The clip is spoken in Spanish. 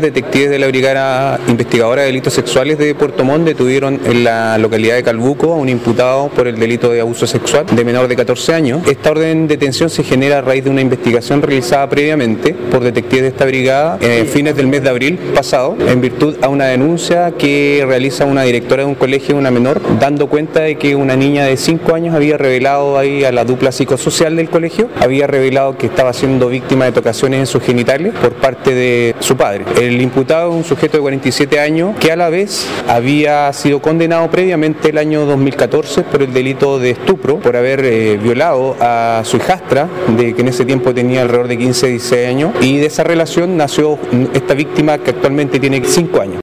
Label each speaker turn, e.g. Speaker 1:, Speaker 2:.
Speaker 1: Detectives de la Brigada Investigadora de Delitos Sexuales de Puerto Montt detuvieron en la localidad de Calbuco a un imputado por el delito de abuso sexual de menor de 14 años. Esta orden de detención se genera a raíz de una investigación realizada previamente por detectives de esta brigada en fines del mes de abril pasado en virtud a una denuncia que realiza una directora de un colegio, una menor, dando cuenta de que una niña de 5 años había revelado ahí a la dupla psicosocial del colegio, había revelado que estaba siendo víctima de tocaciones en sus genitales por parte de su padre. El imputado es un sujeto de 47 años que a la vez había sido condenado previamente el año 2014 por el delito de estupro, por haber eh, violado a su hijastra, de que en ese tiempo tenía alrededor de 15, 16 años, y de esa relación nació esta víctima que actualmente tiene 5 años.